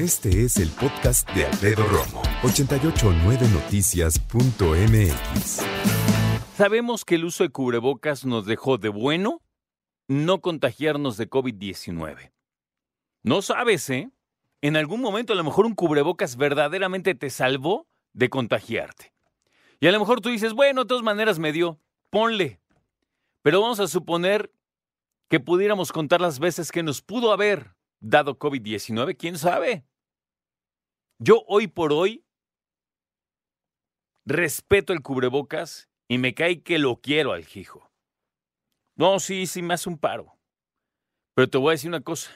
Este es el podcast de Alfredo Romo, 889noticias.mx. Sabemos que el uso de cubrebocas nos dejó de bueno no contagiarnos de COVID-19. No sabes, ¿eh? En algún momento a lo mejor un cubrebocas verdaderamente te salvó de contagiarte. Y a lo mejor tú dices, bueno, de todas maneras me dio, ponle. Pero vamos a suponer que pudiéramos contar las veces que nos pudo haber dado COVID-19, quién sabe. Yo hoy por hoy respeto el cubrebocas y me cae que lo quiero al hijo. No, sí, sí me hace un paro. Pero te voy a decir una cosa.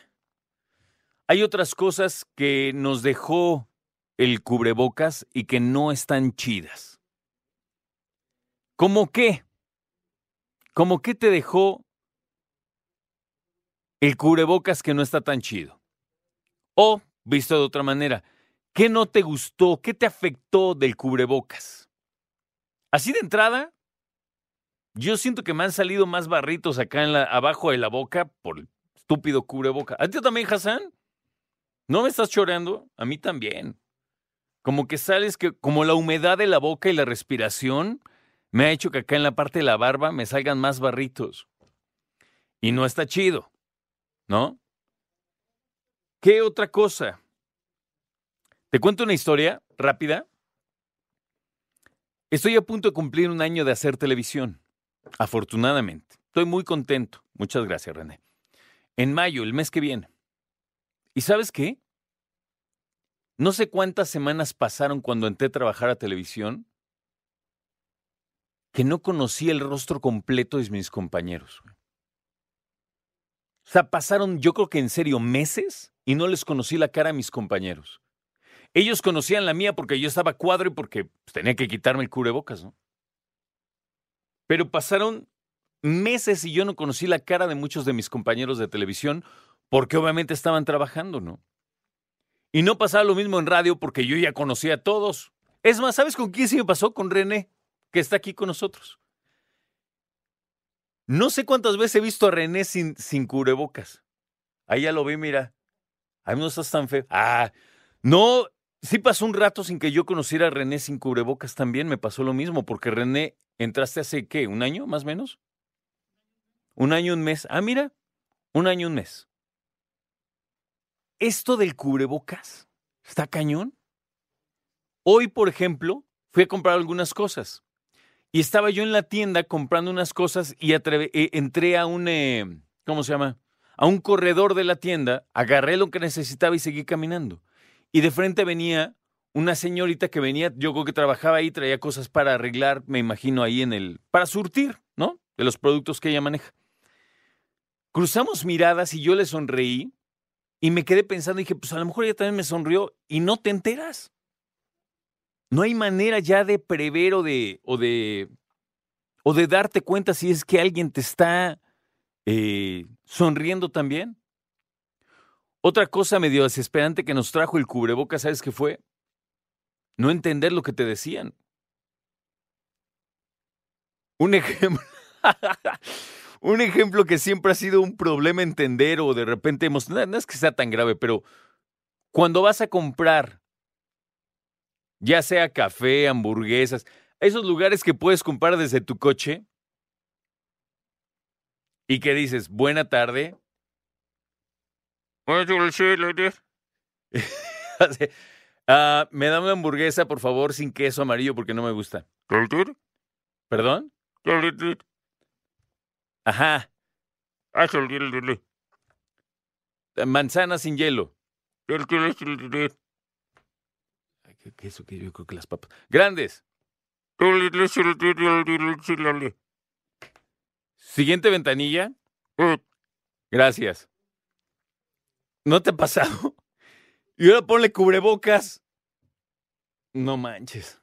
Hay otras cosas que nos dejó el cubrebocas y que no están chidas. ¿Cómo qué? ¿Cómo qué te dejó el cubrebocas que no está tan chido? O, visto de otra manera, ¿qué no te gustó? ¿Qué te afectó del cubrebocas? Así de entrada, yo siento que me han salido más barritos acá en la, abajo de la boca por el estúpido cubreboca. ¿A ti también, Hassan? ¿No me estás choreando? A mí también. Como que sales que, como la humedad de la boca y la respiración, me ha hecho que acá en la parte de la barba me salgan más barritos. Y no está chido, ¿no? ¿Qué otra cosa? Te cuento una historia rápida. Estoy a punto de cumplir un año de hacer televisión, afortunadamente. Estoy muy contento. Muchas gracias, René. En mayo, el mes que viene. ¿Y sabes qué? No sé cuántas semanas pasaron cuando entré a trabajar a televisión que no conocía el rostro completo de mis compañeros. O sea, pasaron yo creo que en serio meses y no les conocí la cara a mis compañeros. Ellos conocían la mía porque yo estaba cuadro y porque pues, tenía que quitarme el cubrebocas, ¿no? Pero pasaron meses y yo no conocí la cara de muchos de mis compañeros de televisión porque obviamente estaban trabajando, ¿no? Y no pasaba lo mismo en radio porque yo ya conocía a todos. Es más, ¿sabes con quién sí me pasó? Con René que está aquí con nosotros. No sé cuántas veces he visto a René sin, sin cubrebocas. Ahí ya lo vi, mira. Ahí no estás tan feo. Ah, no, sí pasó un rato sin que yo conociera a René sin cubrebocas también. Me pasó lo mismo, porque René, entraste hace, ¿qué? ¿Un año más o menos? Un año, un mes. Ah, mira, un año, un mes. Esto del cubrebocas está cañón. Hoy, por ejemplo, fui a comprar algunas cosas. Y estaba yo en la tienda comprando unas cosas y e, entré a un, eh, ¿cómo se llama? A un corredor de la tienda, agarré lo que necesitaba y seguí caminando. Y de frente venía una señorita que venía, yo creo que trabajaba ahí, traía cosas para arreglar, me imagino ahí en el, para surtir, ¿no? De los productos que ella maneja. Cruzamos miradas y yo le sonreí y me quedé pensando, dije, pues a lo mejor ella también me sonrió y no te enteras. No hay manera ya de prever o de, o de, o de darte cuenta si es que alguien te está eh, sonriendo también. Otra cosa medio desesperante que nos trajo el cubreboca, ¿sabes qué fue? No entender lo que te decían. Un ejemplo. un ejemplo que siempre ha sido un problema entender o de repente hemos. no es que sea tan grave, pero cuando vas a comprar ya sea café, hamburguesas, esos lugares que puedes comprar desde tu coche y que dices, buena tarde. Ah, me da una hamburguesa, por favor, sin queso amarillo porque no me gusta. ¿Perdón? Ajá. Manzana sin hielo. ¿Qué, eso que yo creo que las papas. Grandes. Siguiente ventanilla. Gracias. ¿No te ha pasado? Y ahora ponle cubrebocas. No manches.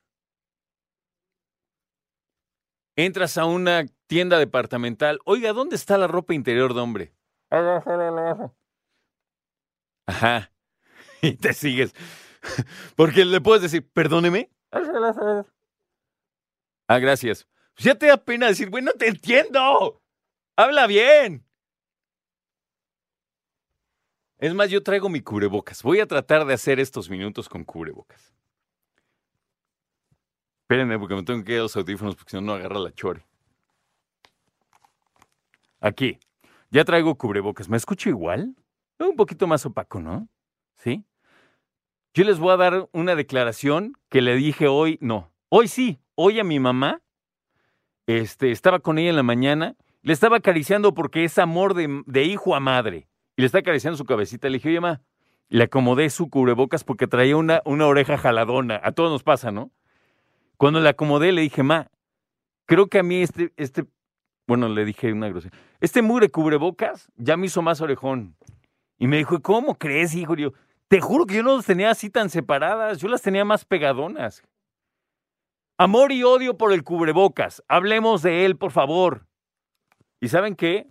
Entras a una tienda departamental. Oiga, ¿dónde está la ropa interior de hombre? Ajá. Y te sigues. Porque le puedes decir, perdóneme. Ah, gracias. Ya te da pena decir, bueno, te entiendo. Habla bien. Es más, yo traigo mi cubrebocas. Voy a tratar de hacer estos minutos con cubrebocas. Espérenme, porque me tengo que ir a los audífonos porque si no, no agarra la chore. Aquí. Ya traigo cubrebocas. ¿Me escucho igual? Un poquito más opaco, ¿no? ¿Sí? Yo les voy a dar una declaración que le dije hoy, no, hoy sí, hoy a mi mamá. Este, estaba con ella en la mañana, le estaba acariciando porque es amor de, de hijo a madre. Y le está acariciando su cabecita. Le dije, oye, mamá, le acomodé su cubrebocas porque traía una, una oreja jaladona. A todos nos pasa, ¿no? Cuando le acomodé, le dije, ma, creo que a mí este, este, bueno, le dije una grosería, este mugre cubrebocas ya me hizo más orejón. Y me dijo, ¿cómo crees, hijo? Y yo, te juro que yo no las tenía así tan separadas, yo las tenía más pegadonas. Amor y odio por el cubrebocas. Hablemos de él, por favor. ¿Y saben qué?